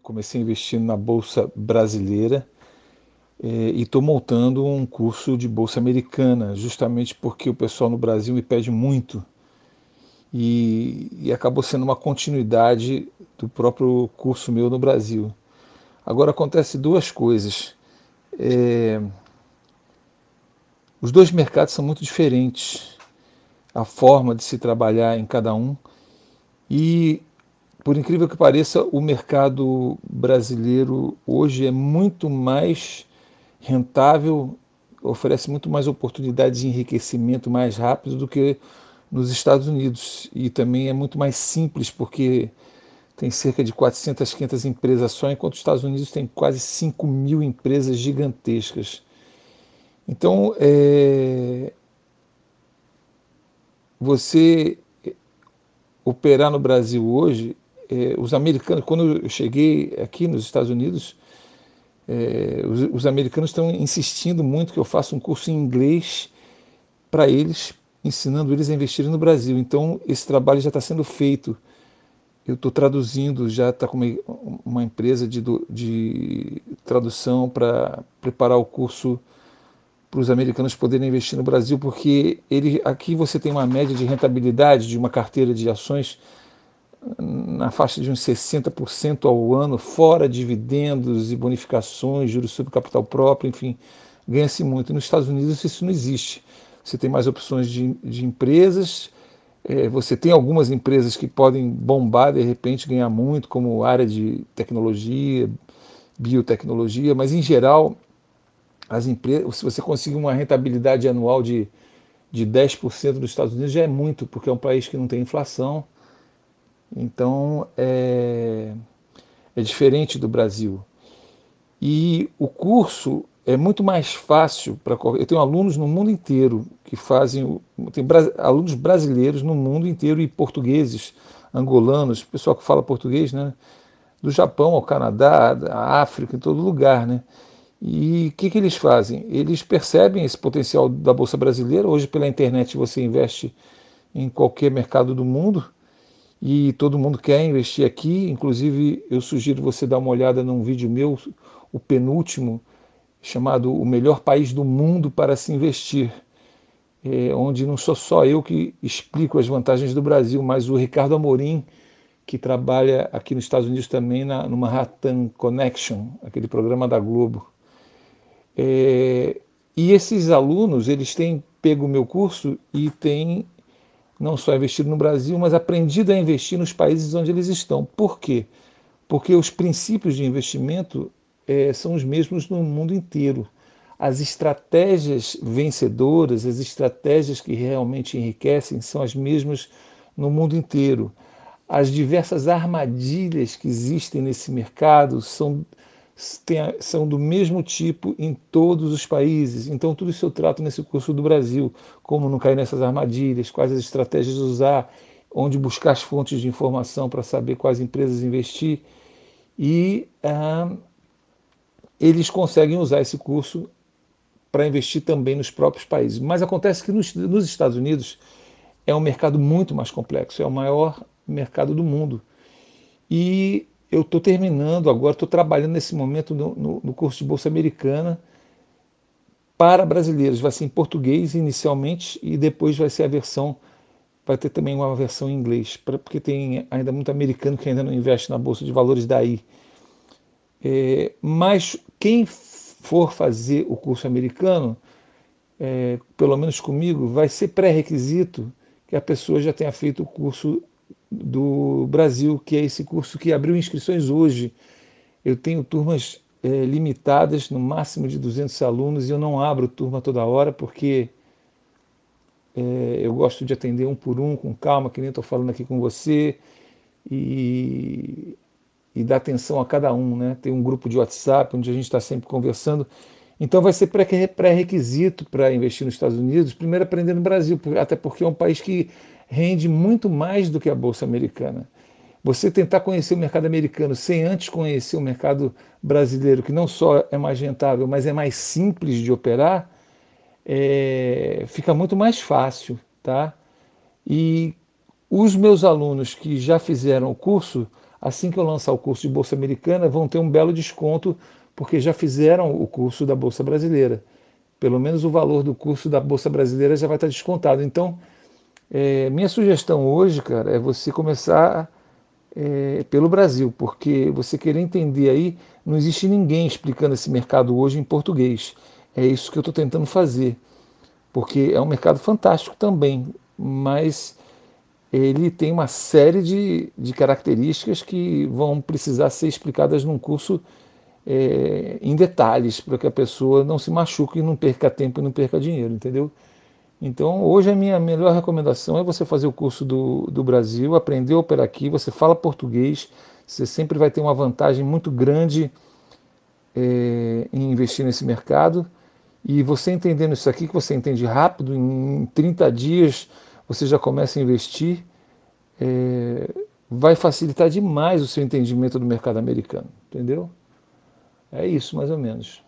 Comecei investindo na Bolsa Brasileira é, e estou montando um curso de Bolsa Americana, justamente porque o pessoal no Brasil me pede muito. E, e acabou sendo uma continuidade do próprio curso meu no Brasil. Agora acontece duas coisas. É, os dois mercados são muito diferentes, a forma de se trabalhar em cada um. E por incrível que pareça, o mercado brasileiro hoje é muito mais rentável, oferece muito mais oportunidades de enriquecimento mais rápido do que nos Estados Unidos. E também é muito mais simples, porque tem cerca de 400, 500 empresas só, enquanto os Estados Unidos tem quase 5 mil empresas gigantescas. Então, é, você operar no Brasil hoje é, os americanos, quando eu cheguei aqui nos Estados Unidos, é, os, os, americanos estão insistindo muito que eu faça um curso em inglês para eles, ensinando eles a investirem no Brasil. Então, esse trabalho já está sendo feito. Eu estou traduzindo, já está com uma, uma empresa de, de tradução para preparar o curso para os americanos poderem investir no Brasil, porque ele, aqui você tem uma média de rentabilidade de uma carteira de ações na faixa de uns 60% ao ano, fora dividendos e bonificações, juros sobre capital próprio, enfim, ganha-se muito. Nos Estados Unidos isso não existe. Você tem mais opções de, de empresas, é, você tem algumas empresas que podem bombar, de repente ganhar muito, como área de tecnologia, biotecnologia, mas em geral, as empresas, se você conseguir uma rentabilidade anual de, de 10% nos Estados Unidos, já é muito, porque é um país que não tem inflação então é, é diferente do Brasil. E o curso é muito mais fácil para. Eu tenho alunos no mundo inteiro que fazem. Tem alunos brasileiros no mundo inteiro e portugueses, angolanos, pessoal que fala português, né? Do Japão ao Canadá, da África, em todo lugar, né? E o que, que eles fazem? Eles percebem esse potencial da Bolsa Brasileira. Hoje, pela internet, você investe em qualquer mercado do mundo e todo mundo quer investir aqui. Inclusive, eu sugiro você dar uma olhada num vídeo meu, o penúltimo, chamado O Melhor País do Mundo para se Investir, é, onde não sou só eu que explico as vantagens do Brasil, mas o Ricardo Amorim, que trabalha aqui nos Estados Unidos também na, no Manhattan Connection, aquele programa da Globo. É, e esses alunos, eles têm pego o meu curso e têm não só investido no Brasil, mas aprendido a investir nos países onde eles estão. Por quê? Porque os princípios de investimento é, são os mesmos no mundo inteiro. As estratégias vencedoras, as estratégias que realmente enriquecem, são as mesmas no mundo inteiro. As diversas armadilhas que existem nesse mercado são são do mesmo tipo em todos os países. Então, tudo isso eu trato nesse curso do Brasil: como não cair nessas armadilhas, quais as estratégias usar, onde buscar as fontes de informação para saber quais empresas investir. E ah, eles conseguem usar esse curso para investir também nos próprios países. Mas acontece que nos, nos Estados Unidos é um mercado muito mais complexo, é o maior mercado do mundo. E eu estou terminando agora, estou trabalhando nesse momento no, no, no, curso de Bolsa Americana para brasileiros. Vai ser em português inicialmente e depois vai ser a versão, vai ter também uma versão em inglês, porque tem ainda muito americano que ainda não investe na Bolsa de Valores daí. É, mas quem for fazer o curso americano, é, pelo menos comigo, vai ser pré-requisito que a pessoa já tenha feito o curso do Brasil, que é esse curso que abriu inscrições hoje. Eu tenho turmas é, limitadas, no máximo de 200 alunos, e eu não abro turma toda hora, porque é, eu gosto de atender um por um, com calma, que nem estou falando aqui com você, e, e dar atenção a cada um. Né? Tem um grupo de WhatsApp onde a gente está sempre conversando. Então vai ser pré-requisito para investir nos Estados Unidos, primeiro aprender no Brasil, até porque é um país que rende muito mais do que a Bolsa Americana. Você tentar conhecer o mercado americano sem antes conhecer o mercado brasileiro, que não só é mais rentável, mas é mais simples de operar, é, fica muito mais fácil. Tá? E os meus alunos que já fizeram o curso, assim que eu lançar o curso de Bolsa Americana, vão ter um belo desconto, porque já fizeram o curso da Bolsa Brasileira. Pelo menos o valor do curso da Bolsa Brasileira já vai estar descontado. Então, é, minha sugestão hoje, cara, é você começar é, pelo Brasil, porque você querer entender aí, não existe ninguém explicando esse mercado hoje em português. É isso que eu estou tentando fazer, porque é um mercado fantástico também, mas ele tem uma série de, de características que vão precisar ser explicadas num curso é, em detalhes, para que a pessoa não se machuque e não perca tempo e não perca dinheiro, entendeu? Então, hoje a minha melhor recomendação é você fazer o curso do, do Brasil, aprender a operar aqui, você fala português, você sempre vai ter uma vantagem muito grande é, em investir nesse mercado. E você entendendo isso aqui, que você entende rápido, em 30 dias você já começa a investir, é, vai facilitar demais o seu entendimento do mercado americano, entendeu? É isso, mais ou menos.